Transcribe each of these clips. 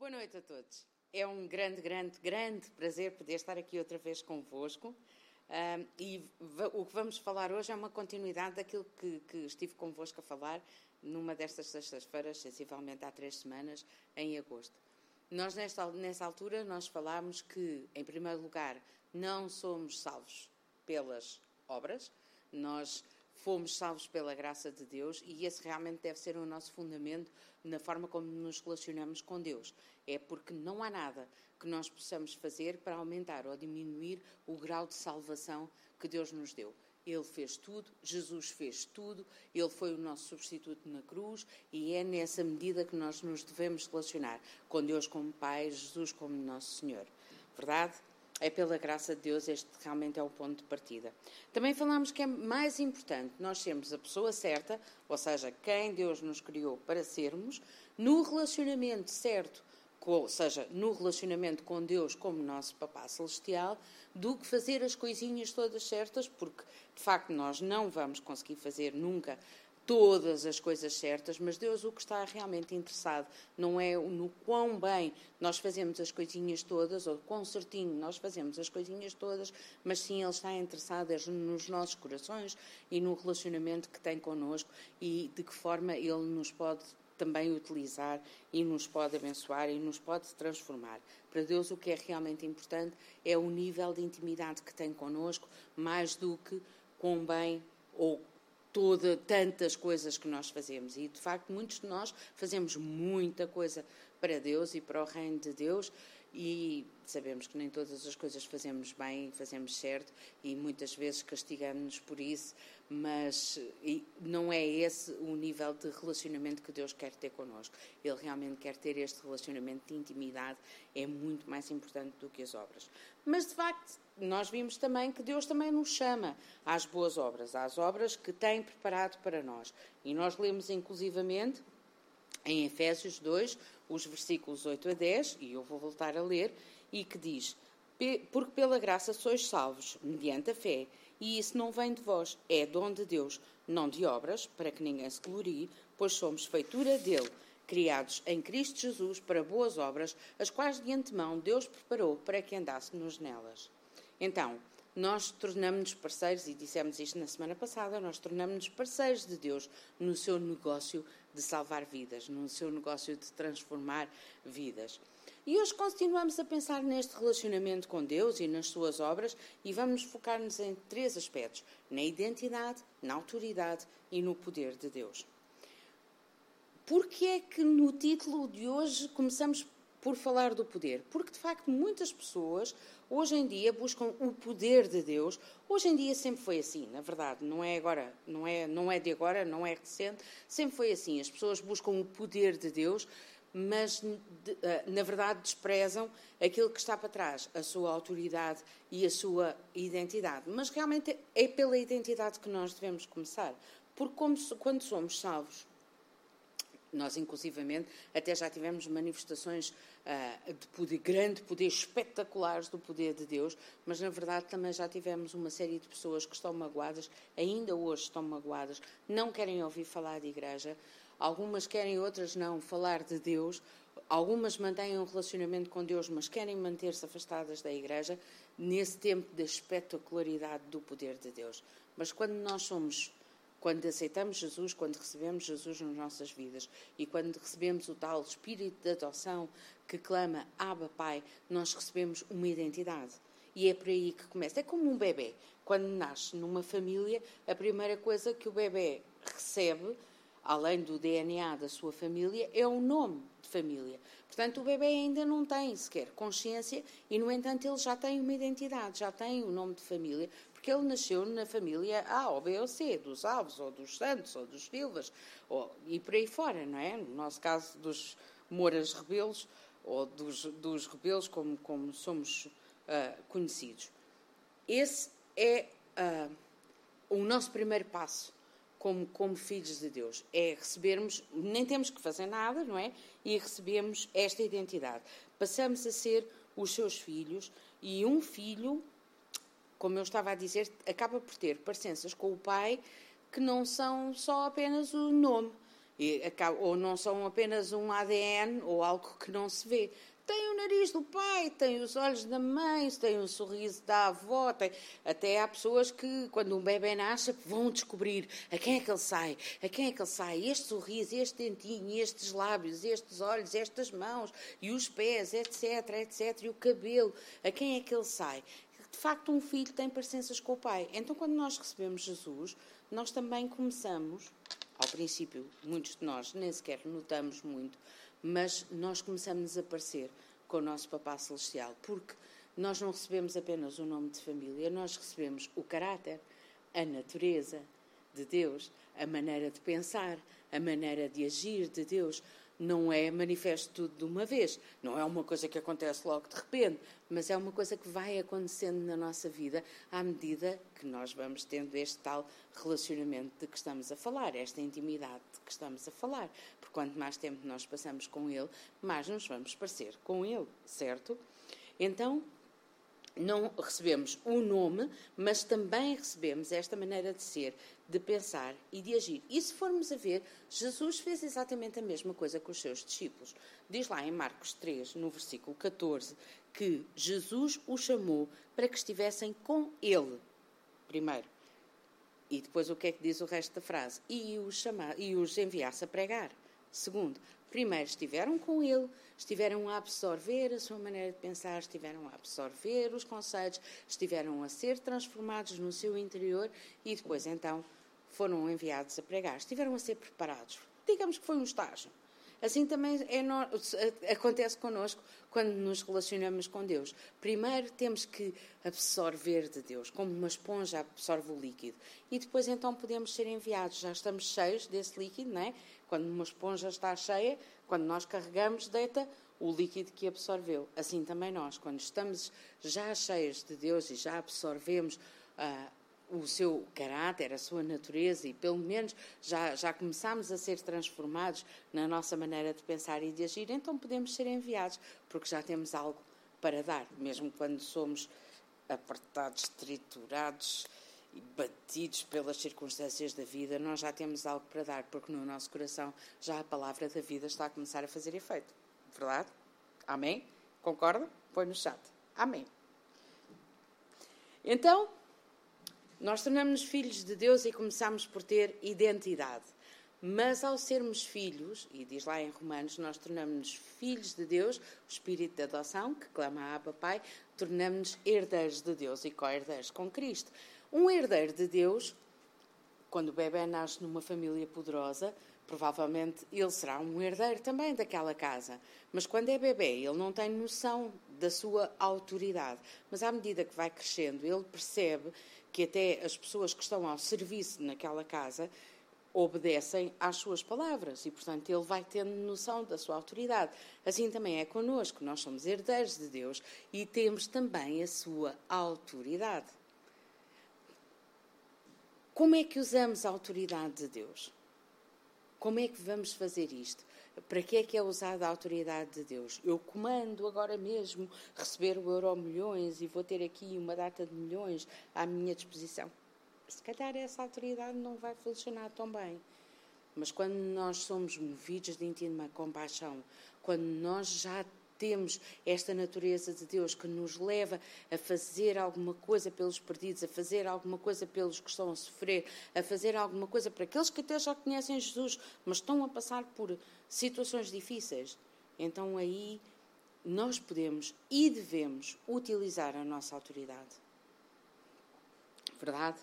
Boa noite a todos. É um grande, grande, grande prazer poder estar aqui outra vez convosco. Um, e o que vamos falar hoje é uma continuidade daquilo que, que estive convosco a falar numa destas sextas-feiras, sensivelmente há três semanas, em agosto. Nós, nesta, nessa altura, nós falámos que, em primeiro lugar, não somos salvos pelas obras, nós fomos salvos pela graça de Deus e esse realmente deve ser o nosso fundamento na forma como nos relacionamos com Deus. É porque não há nada que nós possamos fazer para aumentar ou diminuir o grau de salvação que Deus nos deu. Ele fez tudo, Jesus fez tudo, Ele foi o nosso substituto na cruz e é nessa medida que nós nos devemos relacionar com Deus como Pai, Jesus como Nosso Senhor. Verdade? É pela graça de Deus, este realmente é o ponto de partida. Também falamos que é mais importante nós sermos a pessoa certa, ou seja, quem Deus nos criou para sermos, no relacionamento certo, ou seja, no relacionamento com Deus como nosso Papá Celestial, do que fazer as coisinhas todas certas, porque de facto nós não vamos conseguir fazer nunca todas as coisas certas, mas Deus o que está realmente interessado não é no quão bem nós fazemos as coisinhas todas, ou quão certinho nós fazemos as coisinhas todas, mas sim Ele está interessado nos nossos corações e no relacionamento que tem connosco e de que forma Ele nos pode também utilizar e nos pode abençoar e nos pode transformar. Para Deus o que é realmente importante é o nível de intimidade que tem connosco, mais do que quão bem ou toda tantas coisas que nós fazemos. E de facto muitos de nós fazemos muita coisa para Deus e para o reino de Deus e sabemos que nem todas as coisas fazemos bem, fazemos certo e muitas vezes castigamos-nos por isso, mas não é esse o nível de relacionamento que Deus quer ter connosco. Ele realmente quer ter este relacionamento de intimidade, é muito mais importante do que as obras. Mas de facto, nós vimos também que Deus também nos chama às boas obras, às obras que tem preparado para nós. E nós lemos inclusivamente em Efésios 2, os versículos 8 a 10, e eu vou voltar a ler, e que diz: Porque pela graça sois salvos, mediante a fé, e isso não vem de vós, é dom de Deus, não de obras, para que ninguém se glorie, pois somos feitura dele, criados em Cristo Jesus para boas obras, as quais de antemão Deus preparou para que andássemos nelas. Então, nós tornamos-nos parceiros, e dissemos isto na semana passada, nós tornamos-nos parceiros de Deus no seu negócio de salvar vidas, no seu negócio de transformar vidas. E hoje continuamos a pensar neste relacionamento com Deus e nas suas obras e vamos focar-nos em três aspectos: na identidade, na autoridade e no poder de Deus. Por que é que no título de hoje começamos por falar do poder, porque de facto muitas pessoas hoje em dia buscam o poder de Deus. Hoje em dia sempre foi assim, na verdade, não é agora, não é, não é de agora, não é recente, sempre foi assim. As pessoas buscam o poder de Deus, mas eh, na verdade desprezam aquilo que está para trás, a sua autoridade e a sua identidade. Mas realmente é pela identidade que nós devemos começar, porque como, quando somos salvos nós, inclusivamente, até já tivemos manifestações uh, de poder, grande poder, espetaculares do poder de Deus, mas na verdade também já tivemos uma série de pessoas que estão magoadas, ainda hoje estão magoadas, não querem ouvir falar de igreja, algumas querem, outras não, falar de Deus, algumas mantêm um relacionamento com Deus, mas querem manter-se afastadas da igreja, nesse tempo da espetacularidade do poder de Deus. Mas quando nós somos quando aceitamos Jesus, quando recebemos Jesus nas nossas vidas e quando recebemos o tal espírito de adoção que clama Abba Pai, nós recebemos uma identidade. E é por aí que começa. É como um bebê. Quando nasce numa família, a primeira coisa que o bebê recebe, além do DNA da sua família, é o nome de família. Portanto, o bebê ainda não tem sequer consciência e, no entanto, ele já tem uma identidade, já tem o nome de família, porque ele nasceu na família A ou B ou C, dos Alves, ou dos Santos, ou dos Silvas, ou, e por aí fora, não é? No nosso caso, dos Moras Rebelos, ou dos, dos Rebelos, como, como somos uh, conhecidos. Esse é uh, o nosso primeiro passo como, como filhos de Deus. É recebermos, nem temos que fazer nada, não é? E recebemos esta identidade. Passamos a ser os seus filhos e um filho como eu estava a dizer, acaba por ter parecenças com o pai que não são só apenas o nome. Ou não são apenas um ADN ou algo que não se vê. Tem o nariz do pai, tem os olhos da mãe, tem o sorriso da avó. Tem... Até há pessoas que, quando um bebê nasce, vão descobrir a quem é que ele sai, a quem é que ele sai. Este sorriso, este dentinho, estes lábios, estes olhos, estas mãos, e os pés, etc, etc, e o cabelo, a quem é que ele sai. De facto, um filho tem parecenças com o pai. Então, quando nós recebemos Jesus, nós também começamos, ao princípio, muitos de nós nem sequer notamos muito, mas nós começamos a aparecer com o nosso Papá Celestial, porque nós não recebemos apenas o nome de família, nós recebemos o caráter, a natureza de Deus, a maneira de pensar, a maneira de agir de Deus, não é manifesto tudo de uma vez, não é uma coisa que acontece logo de repente, mas é uma coisa que vai acontecendo na nossa vida à medida que nós vamos tendo este tal relacionamento de que estamos a falar, esta intimidade de que estamos a falar. Porque quanto mais tempo nós passamos com Ele, mais nos vamos parecer com Ele, certo? Então, não recebemos o nome, mas também recebemos esta maneira de ser, de pensar e de agir. E se formos a ver, Jesus fez exatamente a mesma coisa com os seus discípulos. Diz lá em Marcos 3, no versículo 14, que Jesus os chamou para que estivessem com Ele, primeiro. E depois o que é que diz o resto da frase? E os, chama, e os enviasse a pregar. Segundo, primeiro estiveram com ele, estiveram a absorver a sua maneira de pensar, estiveram a absorver os conceitos, estiveram a ser transformados no seu interior e depois então foram enviados a pregar, estiveram a ser preparados. Digamos que foi um estágio. Assim também é no, acontece connosco quando nos relacionamos com Deus. Primeiro temos que absorver de Deus, como uma esponja absorve o líquido. E depois então podemos ser enviados. Já estamos cheios desse líquido, não é? Quando uma esponja está cheia, quando nós carregamos, deita o líquido que absorveu. Assim também nós, quando estamos já cheios de Deus e já absorvemos uh, o seu caráter, a sua natureza e pelo menos já, já começamos a ser transformados na nossa maneira de pensar e de agir, então podemos ser enviados, porque já temos algo para dar, mesmo quando somos apertados, triturados batidos pelas circunstâncias da vida, nós já temos algo para dar, porque no nosso coração já a palavra da vida está a começar a fazer efeito. Verdade? Amém? Concorda? Põe no chat. Amém. Então, nós tornamos-nos filhos de Deus e começamos por ter identidade. Mas ao sermos filhos, e diz lá em Romanos, nós tornamos-nos filhos de Deus, o espírito de adoção, que clama a Abba Pai, tornamos-nos herdeiros de Deus e co-herdeiros com Cristo. Um herdeiro de Deus, quando o bebê nasce numa família poderosa, provavelmente ele será um herdeiro também daquela casa. Mas quando é bebê, ele não tem noção da sua autoridade. Mas à medida que vai crescendo, ele percebe que até as pessoas que estão ao serviço naquela casa obedecem às suas palavras e, portanto, ele vai tendo noção da sua autoridade. Assim também é conosco, nós somos herdeiros de Deus e temos também a sua autoridade. Como é que usamos a autoridade de Deus? Como é que vamos fazer isto? Para que é que é usada a autoridade de Deus? Eu comando agora mesmo receber o euro milhões e vou ter aqui uma data de milhões à minha disposição. Se calhar essa autoridade não vai funcionar tão bem. Mas quando nós somos movidos de íntima compaixão, quando nós já temos esta natureza de Deus que nos leva a fazer alguma coisa pelos perdidos, a fazer alguma coisa pelos que estão a sofrer, a fazer alguma coisa para aqueles que até já conhecem Jesus, mas estão a passar por situações difíceis. Então aí nós podemos e devemos utilizar a nossa autoridade. Verdade?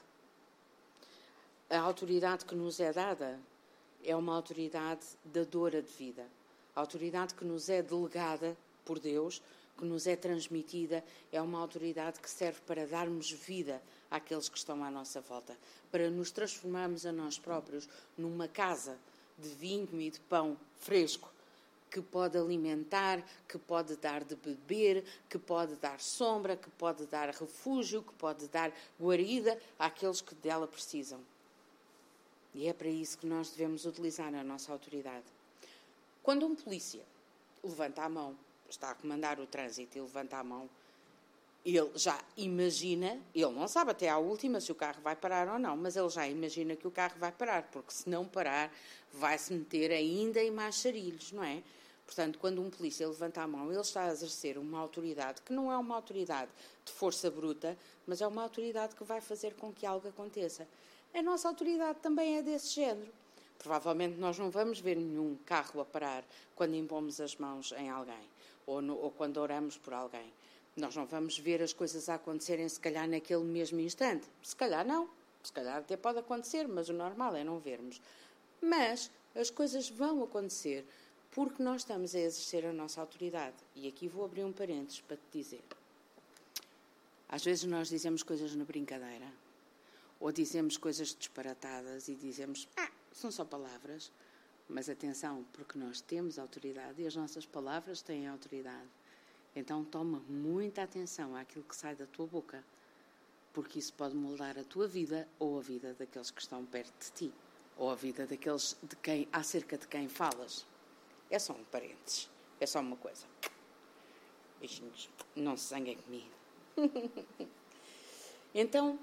A autoridade que nos é dada é uma autoridade dadora de vida. A autoridade que nos é delegada por Deus, que nos é transmitida, é uma autoridade que serve para darmos vida àqueles que estão à nossa volta, para nos transformarmos a nós próprios numa casa de vinho e de pão fresco que pode alimentar, que pode dar de beber, que pode dar sombra, que pode dar refúgio, que pode dar guarida àqueles que dela precisam. E é para isso que nós devemos utilizar a nossa autoridade. Quando um polícia levanta a mão está a comandar o trânsito e levanta a mão, ele já imagina, ele não sabe até à última se o carro vai parar ou não, mas ele já imagina que o carro vai parar, porque se não parar, vai-se meter ainda em mais charilhos, não é? Portanto, quando um polícia levanta a mão, ele está a exercer uma autoridade que não é uma autoridade de força bruta, mas é uma autoridade que vai fazer com que algo aconteça. A nossa autoridade também é desse género. Provavelmente nós não vamos ver nenhum carro a parar quando impomos as mãos em alguém ou, no, ou quando oramos por alguém. Nós não vamos ver as coisas a acontecerem, se calhar, naquele mesmo instante. Se calhar não. Se calhar até pode acontecer, mas o normal é não vermos. Mas as coisas vão acontecer porque nós estamos a exercer a nossa autoridade. E aqui vou abrir um parênteses para te dizer. Às vezes nós dizemos coisas na brincadeira, ou dizemos coisas disparatadas e dizemos, ah, são só palavras. Mas atenção, porque nós temos autoridade e as nossas palavras têm autoridade. Então toma muita atenção àquilo que sai da tua boca, porque isso pode moldar a tua vida ou a vida daqueles que estão perto de ti, ou a vida daqueles de quem acerca de quem falas. É só um parênteses, é só uma coisa. Beijinhos, não se zanguem comigo. então,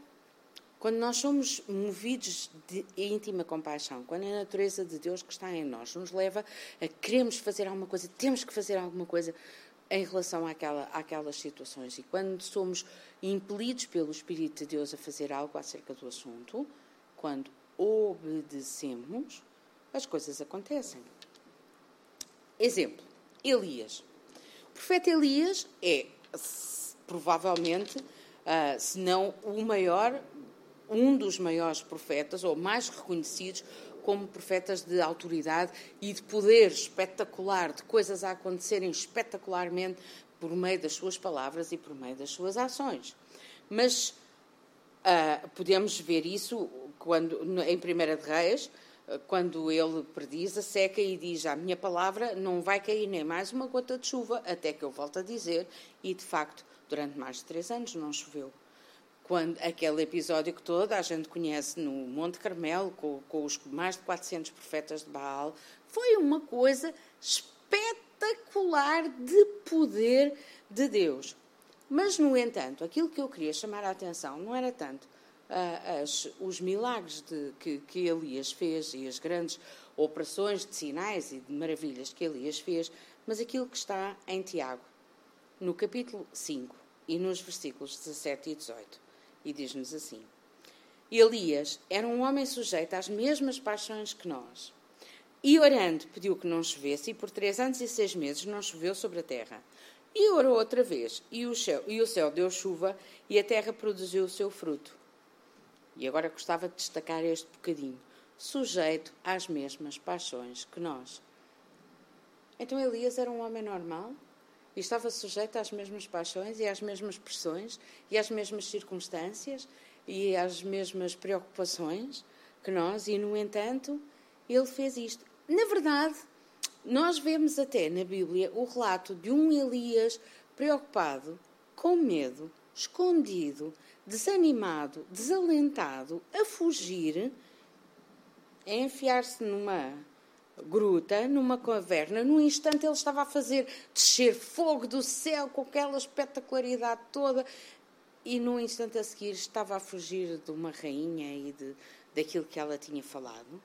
quando nós somos movidos de íntima compaixão, quando a natureza de Deus que está em nós nos leva a queremos fazer alguma coisa, temos que fazer alguma coisa, em relação àquela, àquelas situações. E quando somos impelidos pelo Espírito de Deus a fazer algo acerca do assunto, quando obedecemos, as coisas acontecem. Exemplo: Elias. O profeta Elias é provavelmente, uh, se não o maior, um dos maiores profetas, ou mais reconhecidos como profetas de autoridade e de poder espetacular, de coisas a acontecerem espetacularmente por meio das suas palavras e por meio das suas ações. Mas uh, podemos ver isso quando, em Primeira de Reis, ah, quando ele prediz a seca e diz a minha palavra não vai cair nem mais uma gota de chuva até que eu volte a dizer e de facto durante mais de três anos não choveu quando aquele episódio que toda a gente conhece no Monte Carmelo, com, com os mais de 400 profetas de Baal, foi uma coisa espetacular de poder de Deus. Mas, no entanto, aquilo que eu queria chamar a atenção não era tanto uh, as, os milagres de, que, que Elias fez e as grandes operações de sinais e de maravilhas que Elias fez, mas aquilo que está em Tiago, no capítulo 5 e nos versículos 17 e 18 e diz-nos assim: Elias era um homem sujeito às mesmas paixões que nós. E orando, pediu que não chovesse, e por três anos e seis meses não choveu sobre a terra. E orou outra vez, e o céu, e o céu deu chuva, e a terra produziu o seu fruto. E agora gostava de destacar este bocadinho: sujeito às mesmas paixões que nós. Então Elias era um homem normal? E estava sujeito às mesmas paixões e às mesmas pressões e às mesmas circunstâncias e às mesmas preocupações que nós, e no entanto, ele fez isto. Na verdade, nós vemos até na Bíblia o relato de um Elias preocupado, com medo, escondido, desanimado, desalentado, a fugir, a enfiar-se numa gruta, numa caverna. Num instante ele estava a fazer descer fogo do céu com aquela espetacularidade toda e num instante a seguir estava a fugir de uma rainha e de, daquilo que ela tinha falado.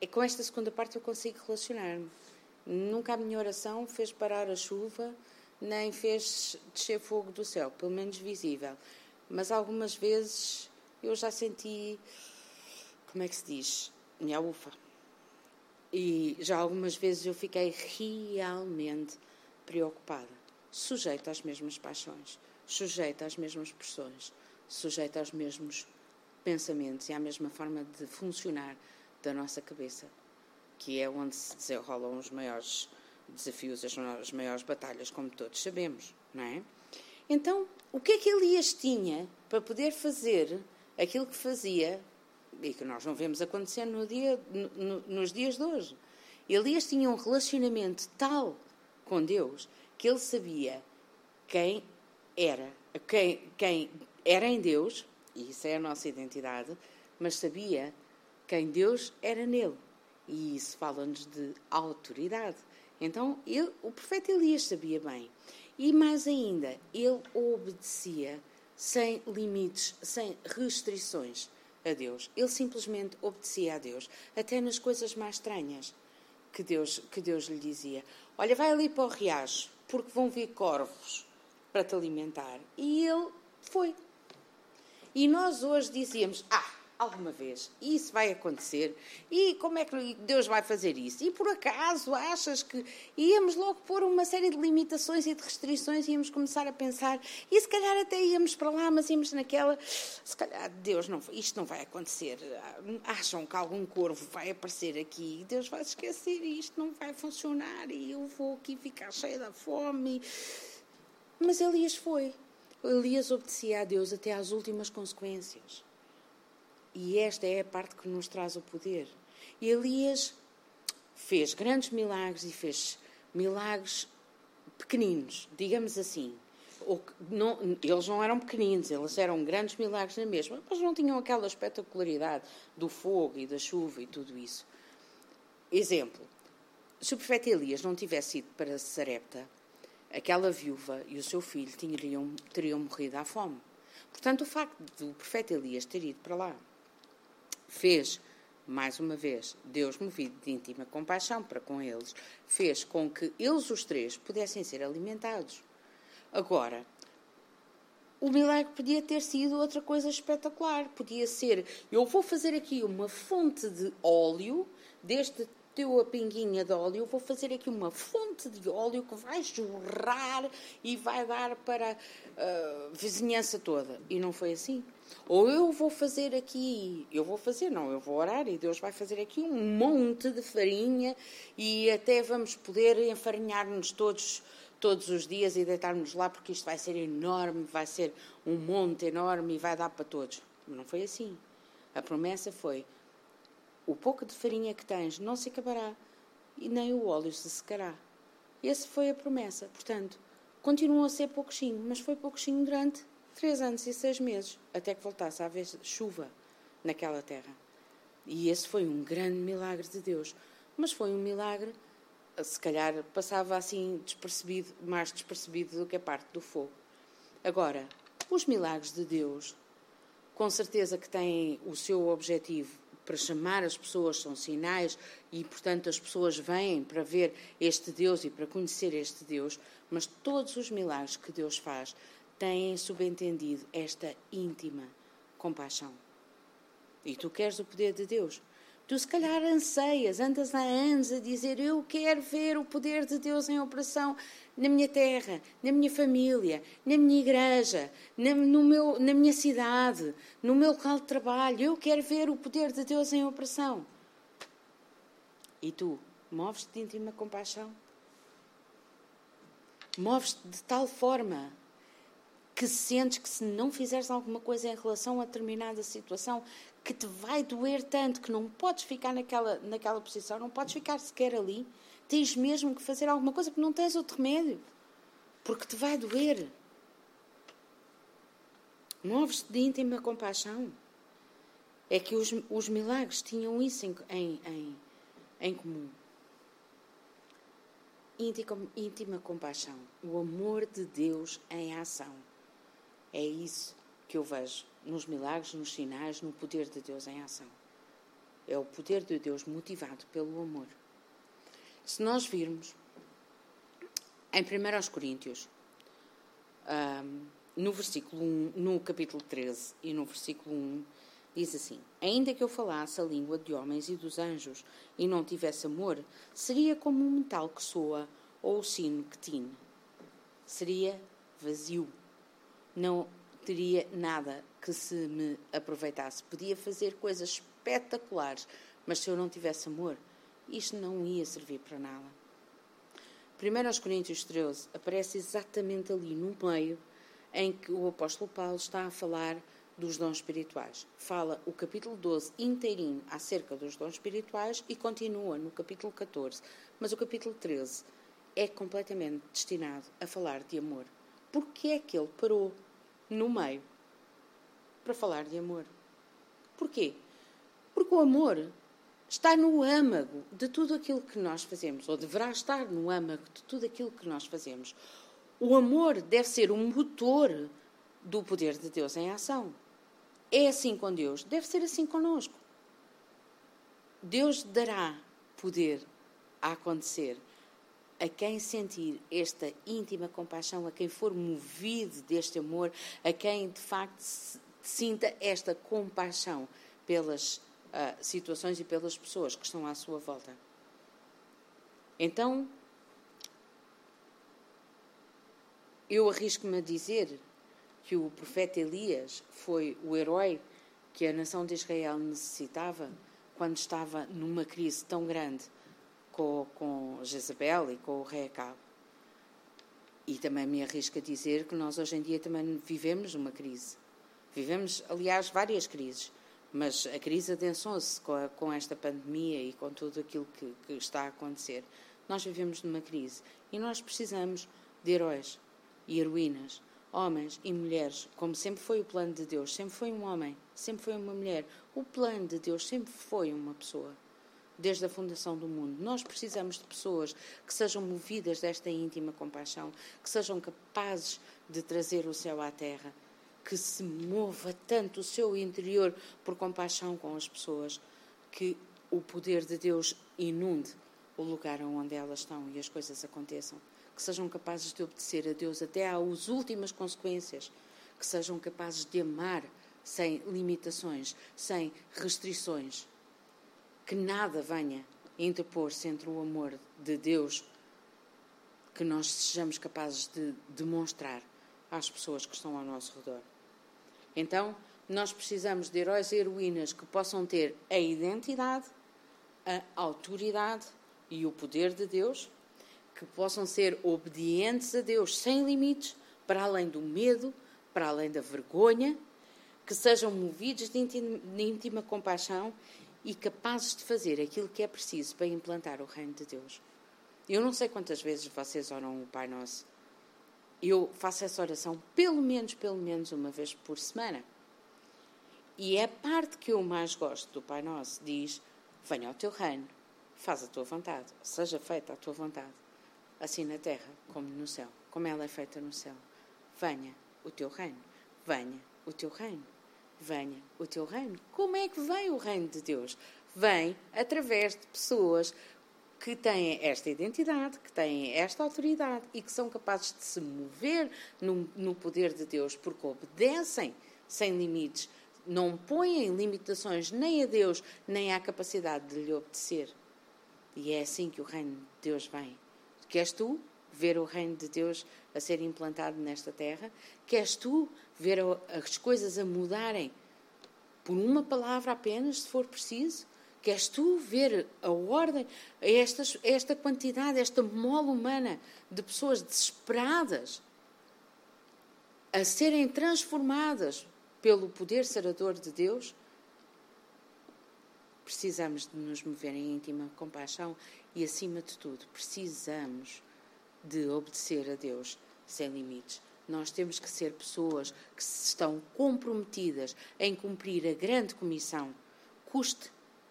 E com esta segunda parte eu consigo relacionar-me. Nunca a minha oração fez parar a chuva, nem fez descer fogo do céu, pelo menos visível. Mas algumas vezes eu já senti, como é que se diz? Minha ufa e já algumas vezes eu fiquei realmente preocupada, sujeita às mesmas paixões, sujeita às mesmas pressões, sujeita aos mesmos pensamentos e à mesma forma de funcionar da nossa cabeça, que é onde se desenrolam os maiores desafios, as maiores batalhas, como todos sabemos, não é? Então, o que é que Elias tinha para poder fazer aquilo que fazia e que nós não vemos acontecer no dia, no, nos dias de hoje. Elias tinha um relacionamento tal com Deus que ele sabia quem era, quem, quem era em Deus, e isso é a nossa identidade, mas sabia quem Deus era nele. E isso fala-nos de autoridade. Então, ele, o profeta Elias sabia bem. E mais ainda, ele obedecia sem limites, sem restrições a Deus. Ele simplesmente obedecia a Deus, até nas coisas mais estranhas que Deus, que Deus lhe dizia. Olha, vai ali para o riacho, porque vão vir corvos para te alimentar. E ele foi. E nós hoje dizíamos: Ah, alguma vez isso vai acontecer e como é que Deus vai fazer isso? E por acaso achas que íamos logo pôr uma série de limitações e de restrições íamos começar a pensar e se calhar até íamos para lá, mas íamos naquela, se calhar Deus não, isto não vai acontecer. Acham que algum corvo vai aparecer aqui Deus vai esquecer isto não vai funcionar e eu vou aqui ficar cheia da fome. Mas Elias foi. Elias obedecia a Deus até às últimas consequências. E esta é a parte que nos traz o poder. E Elias fez grandes milagres e fez milagres pequeninos, digamos assim. Não, eles não eram pequeninos, eles eram grandes milagres na mesma, mas não tinham aquela espetacularidade do fogo e da chuva e tudo isso. Exemplo: se o profeta Elias não tivesse ido para Sarepta, aquela viúva e o seu filho teriam, teriam morrido à fome. Portanto, o facto do profeta Elias ter ido para lá fez, mais uma vez, Deus movido de íntima compaixão para com eles, fez com que eles os três pudessem ser alimentados. Agora, o milagre podia ter sido outra coisa espetacular. Podia ser: eu vou fazer aqui uma fonte de óleo, deste teu a pinguinha de óleo, vou fazer aqui uma fonte de óleo que vai jorrar e vai dar para a vizinhança toda. E não foi assim. Ou eu vou fazer aqui, eu vou fazer, não, eu vou orar e Deus vai fazer aqui um monte de farinha e até vamos poder enfarinhar-nos todos todos os dias e deitar-nos lá porque isto vai ser enorme, vai ser um monte enorme e vai dar para todos. Não foi assim. A promessa foi: o pouco de farinha que tens não se acabará e nem o óleo se secará. Essa foi a promessa. Portanto, continuou a ser pouquinho, mas foi pouquinho durante três anos e seis meses, até que voltasse a haver chuva naquela terra. E esse foi um grande milagre de Deus. Mas foi um milagre, se calhar passava assim despercebido, mais despercebido do que a parte do fogo. Agora, os milagres de Deus, com certeza que têm o seu objetivo para chamar as pessoas, são sinais e, portanto, as pessoas vêm para ver este Deus e para conhecer este Deus, mas todos os milagres que Deus faz têm subentendido esta íntima compaixão. E tu queres o poder de Deus. Tu, se calhar, anseias, andas há anos a dizer: Eu quero ver o poder de Deus em operação na minha terra, na minha família, na minha igreja, na, no meu, na minha cidade, no meu local de trabalho. Eu quero ver o poder de Deus em operação. E tu, moves-te de íntima compaixão? Moves-te de tal forma que sentes que se não fizeres alguma coisa em relação a determinada situação, que te vai doer tanto que não podes ficar naquela, naquela posição, não podes ficar sequer ali, tens mesmo que fazer alguma coisa porque não tens outro remédio, porque te vai doer. Moves-te de íntima compaixão. É que os, os milagres tinham isso em, em, em, em comum. Íntima, íntima compaixão. O amor de Deus em ação. É isso que eu vejo nos milagres, nos sinais, no poder de Deus em ação. É o poder de Deus motivado pelo amor. Se nós virmos em 1 Coríntios, no versículo 1, no capítulo 13 e no versículo 1, diz assim: Ainda que eu falasse a língua de homens e dos anjos e não tivesse amor, seria como um metal que soa ou o sino que tine. Seria vazio não teria nada que se me aproveitasse. Podia fazer coisas espetaculares, mas se eu não tivesse amor, isto não ia servir para nada. 1 Coríntios 13 aparece exatamente ali no meio em que o apóstolo Paulo está a falar dos dons espirituais. Fala o capítulo 12 inteirinho acerca dos dons espirituais e continua no capítulo 14. Mas o capítulo 13 é completamente destinado a falar de amor. Porquê é que ele parou no meio para falar de amor? Porquê? Porque o amor está no âmago de tudo aquilo que nós fazemos, ou deverá estar no âmago de tudo aquilo que nós fazemos. O amor deve ser o motor do poder de Deus em ação. É assim com Deus, deve ser assim conosco. Deus dará poder a acontecer a quem sentir esta íntima compaixão, a quem for movido deste amor, a quem de facto sinta esta compaixão pelas uh, situações e pelas pessoas que estão à sua volta. Então, eu arrisco-me a dizer que o profeta Elias foi o herói que a nação de Israel necessitava quando estava numa crise tão grande com, com Jezabel e com o rei Acabe. E também me arrisco a dizer que nós hoje em dia também vivemos uma crise. Vivemos, aliás, várias crises, mas a crise adensou-se com, com, esta pandemia e com tudo aquilo que, que está a acontecer. Nós vivemos numa crise e nós precisamos de heróis e heroínas, homens e mulheres, como sempre foi o plano de Deus. Sempre foi um homem, sempre foi uma mulher. O plano de Deus sempre foi uma pessoa desde a fundação do mundo. Nós precisamos de pessoas que sejam movidas desta íntima compaixão, que sejam capazes de trazer o céu à terra, que se mova tanto o seu interior por compaixão com as pessoas, que o poder de Deus inunde o lugar onde elas estão e as coisas aconteçam. Que sejam capazes de obedecer a Deus até às últimas consequências. Que sejam capazes de amar sem limitações, sem restrições que nada venha interpor-se entre o amor de Deus que nós sejamos capazes de demonstrar às pessoas que estão ao nosso redor. Então, nós precisamos de heróis e heroínas que possam ter a identidade, a autoridade e o poder de Deus, que possam ser obedientes a Deus sem limites, para além do medo, para além da vergonha, que sejam movidos de íntima, de íntima compaixão e capazes de fazer aquilo que é preciso para implantar o reino de Deus. Eu não sei quantas vezes vocês oram o Pai Nosso. Eu faço essa oração pelo menos, pelo menos uma vez por semana. E é a parte que eu mais gosto do Pai Nosso. Diz, venha ao teu reino, faz a tua vontade, seja feita a tua vontade, assim na terra como no céu, como ela é feita no céu. Venha o teu reino, venha o teu reino venha o teu reino. Como é que vem o reino de Deus? Vem através de pessoas que têm esta identidade, que têm esta autoridade e que são capazes de se mover no, no poder de Deus porque obedecem sem limites, não põem limitações nem a Deus, nem à capacidade de lhe obedecer. E é assim que o reino de Deus vem. Queres tu ver o reino de Deus a ser implantado nesta terra? Queres tu ver as coisas a mudarem por uma palavra apenas, se for preciso? Queres tu ver a ordem, esta, esta quantidade, esta mola humana de pessoas desesperadas a serem transformadas pelo poder sarador de Deus? Precisamos de nos mover em íntima compaixão e, acima de tudo, precisamos de obedecer a Deus sem limites. Nós temos que ser pessoas que estão comprometidas em cumprir a grande comissão, custe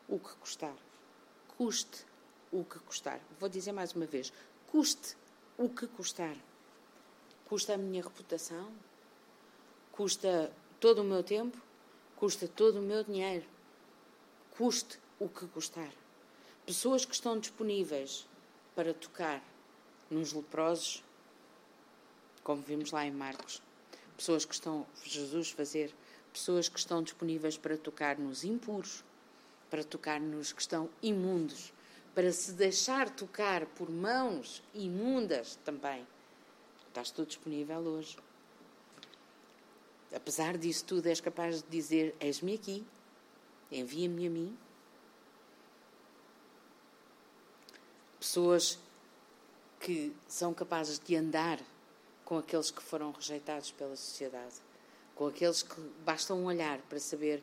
o que custar. Custe o que custar. Vou dizer mais uma vez: custe o que custar. Custa a minha reputação, custa todo o meu tempo, custa todo o meu dinheiro. Custe o que custar. Pessoas que estão disponíveis para tocar nos leprosos, como vimos lá em Marcos. Pessoas que estão, Jesus fazer, pessoas que estão disponíveis para tocar nos impuros, para tocar nos que estão imundos, para se deixar tocar por mãos imundas também. Estás tudo disponível hoje. Apesar disso tudo, és capaz de dizer: És-me aqui, envia-me a mim. Pessoas que são capazes de andar com aqueles que foram rejeitados pela sociedade, com aqueles que basta um olhar para saber,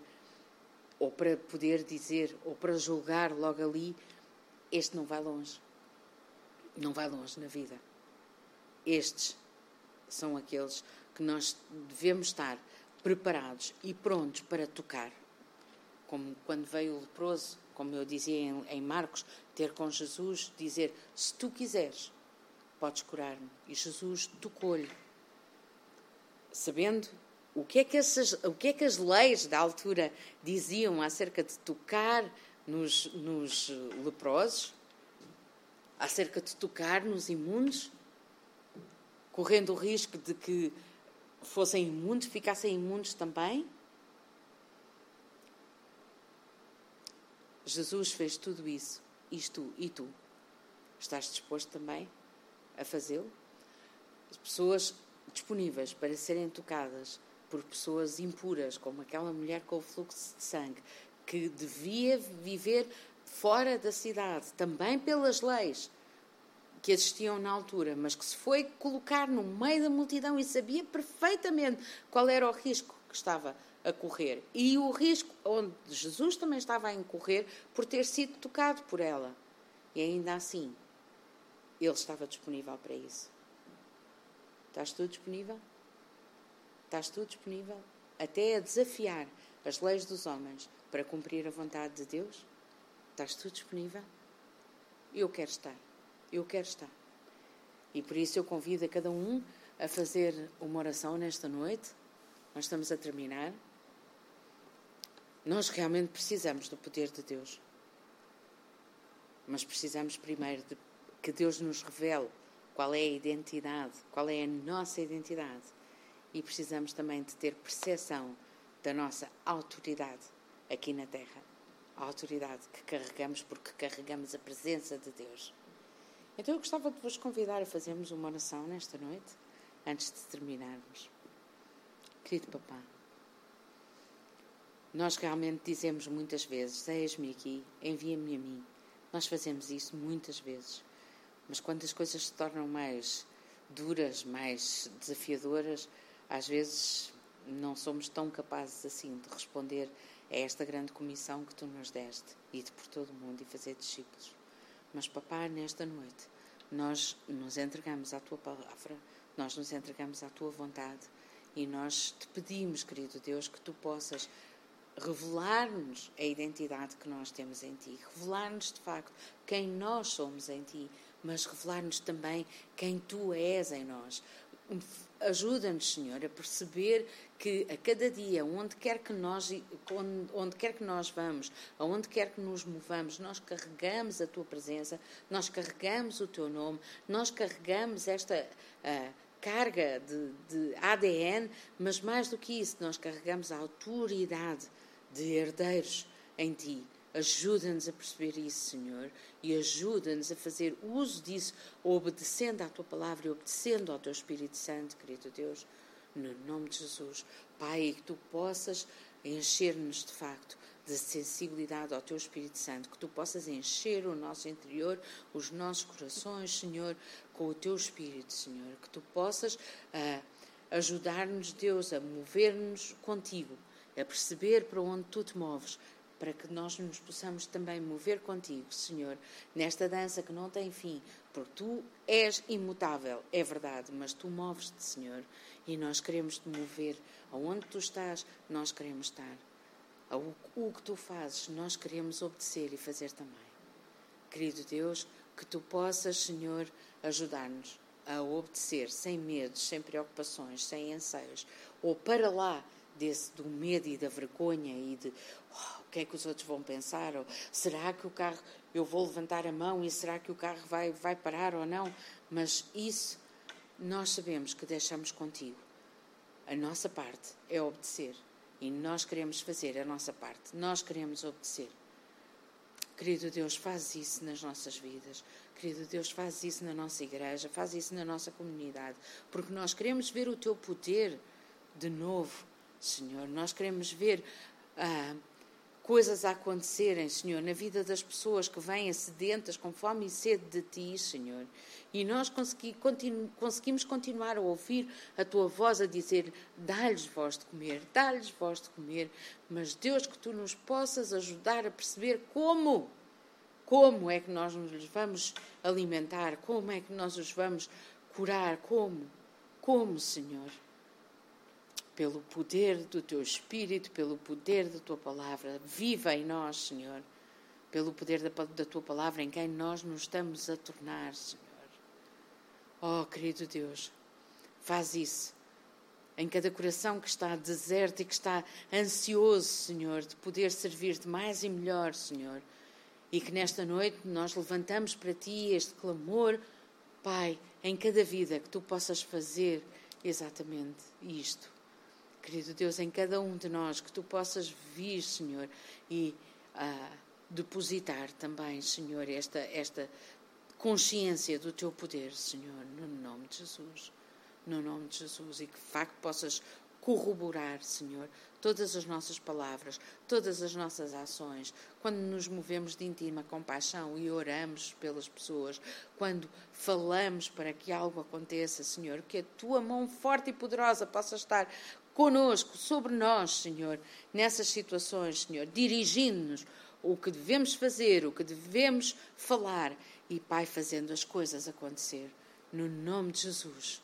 ou para poder dizer, ou para julgar logo ali: este não vai longe. Não vai longe na vida. Estes são aqueles que nós devemos estar preparados e prontos para tocar. como quando veio o leproso, como eu dizia em, Marcos, ter com Jesus, dizer: Se tu quiseres, podes curar-me. E Jesus tocou-lhe, sabendo o que, é que essas, o que é que as leis da altura diziam acerca de tocar nos, nos leprosos, acerca de tocar nos imundos, correndo o risco de que fossem imundos, ficassem imundos também. Jesus fez tudo isso, isto e tu. Estás disposto também a fazê-lo? As pessoas disponíveis para serem tocadas por pessoas impuras, como aquela mulher com o fluxo de sangue, que devia viver fora da cidade, também pelas leis que existiam na altura, mas que se foi colocar no meio da multidão e sabia perfeitamente qual era o risco que estava a correr e o risco onde Jesus também estava a incorrer por ter sido tocado por ela. E ainda assim, ele estava disponível para isso. Estás tu disponível? Estás tu disponível até a desafiar as leis dos homens para cumprir a vontade de Deus? Estás tu disponível? Eu quero estar. Eu quero estar. E por isso eu convido a cada um a fazer uma oração nesta noite. Nós estamos a terminar. Nós realmente precisamos do poder de Deus. Mas precisamos primeiro de que Deus nos revele qual é a identidade, qual é a nossa identidade. E precisamos também de ter percepção da nossa autoridade aqui na Terra. A autoridade que carregamos porque carregamos a presença de Deus. Então eu gostava de vos convidar a fazermos uma oração nesta noite, antes de terminarmos. Querido Papá, nós realmente dizemos muitas vezes: Eis-me aqui, envia-me a mim. Nós fazemos isso muitas vezes. Mas quando as coisas se tornam mais duras, mais desafiadoras, às vezes não somos tão capazes assim de responder a esta grande comissão que tu nos deste, ir por todo o mundo e fazer discípulos. Mas, papá, nesta noite, nós nos entregamos à tua palavra, nós nos entregamos à tua vontade e nós te pedimos, querido Deus, que tu possas revelar-nos a identidade que nós temos em ti, revelar-nos de facto quem nós somos em ti, mas revelar-nos também quem tu és em nós. Ajuda-nos, Senhor, a perceber que a cada dia, onde quer que nós, onde, onde, quer que nós vamos, aonde quer que nos movamos, nós carregamos a tua presença, nós carregamos o teu nome, nós carregamos esta uh, carga de, de ADN, mas mais do que isso, nós carregamos a autoridade de herdeiros em ti. Ajuda-nos a perceber isso, Senhor, e ajuda-nos a fazer uso disso, obedecendo à tua palavra e obedecendo ao teu Espírito Santo, querido Deus, no nome de Jesus. Pai, que tu possas encher-nos de facto de sensibilidade ao teu Espírito Santo, que tu possas encher o nosso interior, os nossos corações, Senhor, com o teu Espírito, Senhor, que tu possas uh, ajudar-nos, Deus, a mover-nos contigo, a perceber para onde tu te moves, para que nós nos possamos também mover contigo, Senhor, nesta dança que não tem fim, porque tu és imutável, é verdade, mas tu moves-te, Senhor, e nós queremos te mover. Aonde tu estás, nós queremos estar. O que tu fazes, nós queremos obedecer e fazer também. Querido Deus, que tu possas, Senhor, ajudar-nos a obedecer sem medos, sem preocupações, sem anseios, ou para lá desse do medo e da vergonha e de oh, que é que os outros vão pensar, ou será que o carro eu vou levantar a mão e será que o carro vai vai parar ou não? Mas isso nós sabemos que deixamos contigo. A nossa parte é obedecer e nós queremos fazer a nossa parte. Nós queremos obedecer. Querido Deus, faz isso nas nossas vidas. Querido Deus, faz isso na nossa igreja, faz isso na nossa comunidade, porque nós queremos ver o teu poder de novo Senhor. Nós queremos ver ah, coisas a acontecerem, Senhor, na vida das pessoas que vêm sedentas, com fome e sede de Ti, Senhor. E nós consegui, continu, conseguimos continuar a ouvir a Tua voz a dizer: dá-lhes voz de comer, dá-lhes voz de comer. Mas, Deus, que Tu nos possas ajudar a perceber como. Como é que nós nos vamos alimentar? Como é que nós os vamos curar? Como? Como, Senhor? Pelo poder do teu Espírito, pelo poder da tua palavra. Viva em nós, Senhor, pelo poder da, da tua palavra em quem nós nos estamos a tornar, Senhor. Oh, querido Deus, faz isso em cada coração que está deserto e que está ansioso, Senhor, de poder servir-te mais e melhor, Senhor. E que nesta noite nós levantamos para ti este clamor, Pai, em cada vida que tu possas fazer exatamente isto. Querido Deus, em cada um de nós, que tu possas vir, Senhor, e ah, depositar também, Senhor, esta, esta consciência do teu poder, Senhor, no nome de Jesus. No nome de Jesus, e que de facto possas corroborar, Senhor, todas as nossas palavras, todas as nossas ações, quando nos movemos de íntima compaixão e oramos pelas pessoas, quando falamos para que algo aconteça, Senhor, que a tua mão forte e poderosa possa estar conosco, sobre nós, Senhor, nessas situações, Senhor, dirigindo-nos o que devemos fazer, o que devemos falar e, Pai, fazendo as coisas acontecer. No nome de Jesus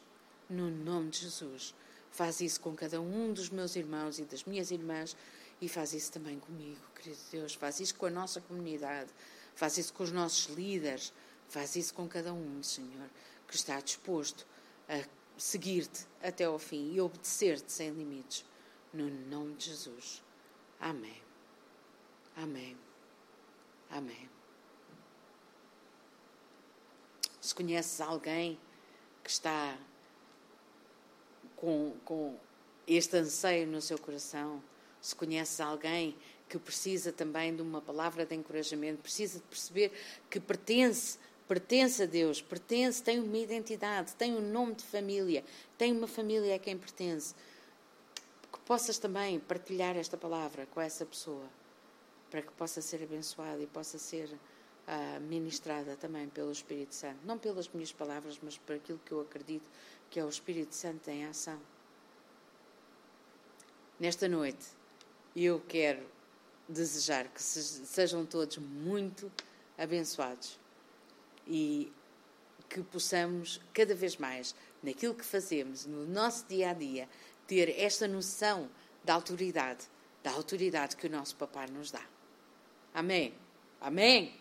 no nome de Jesus. Faz isso com cada um dos meus irmãos e das minhas irmãs e faz isso também comigo, querido Deus. Faz isso com a nossa comunidade, faz isso com os nossos líderes, faz isso com cada um, Senhor, que está disposto a seguir-te até ao fim e obedecer-te sem limites. No nome de Jesus. Amém. Amém. Amém. Se conheces alguém que está com, com este anseio no seu coração, se conheces alguém que precisa também de uma palavra de encorajamento, precisa de perceber que pertence, pertence a Deus, pertence, tem uma identidade, tem um nome de família, tem uma família a quem pertence, que possas também partilhar esta palavra com essa pessoa, para que possa ser abençoada e possa ser uh, ministrada também pelo Espírito Santo, não pelas minhas palavras, mas por aquilo que eu acredito que é o Espírito Santo em ação. Nesta noite, eu quero desejar que sejam todos muito abençoados e que possamos cada vez mais, naquilo que fazemos, no nosso dia a dia, ter esta noção da autoridade, da autoridade que o nosso Papai nos dá. Amém. Amém.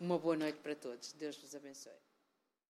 Uma boa noite para todos. Deus vos abençoe.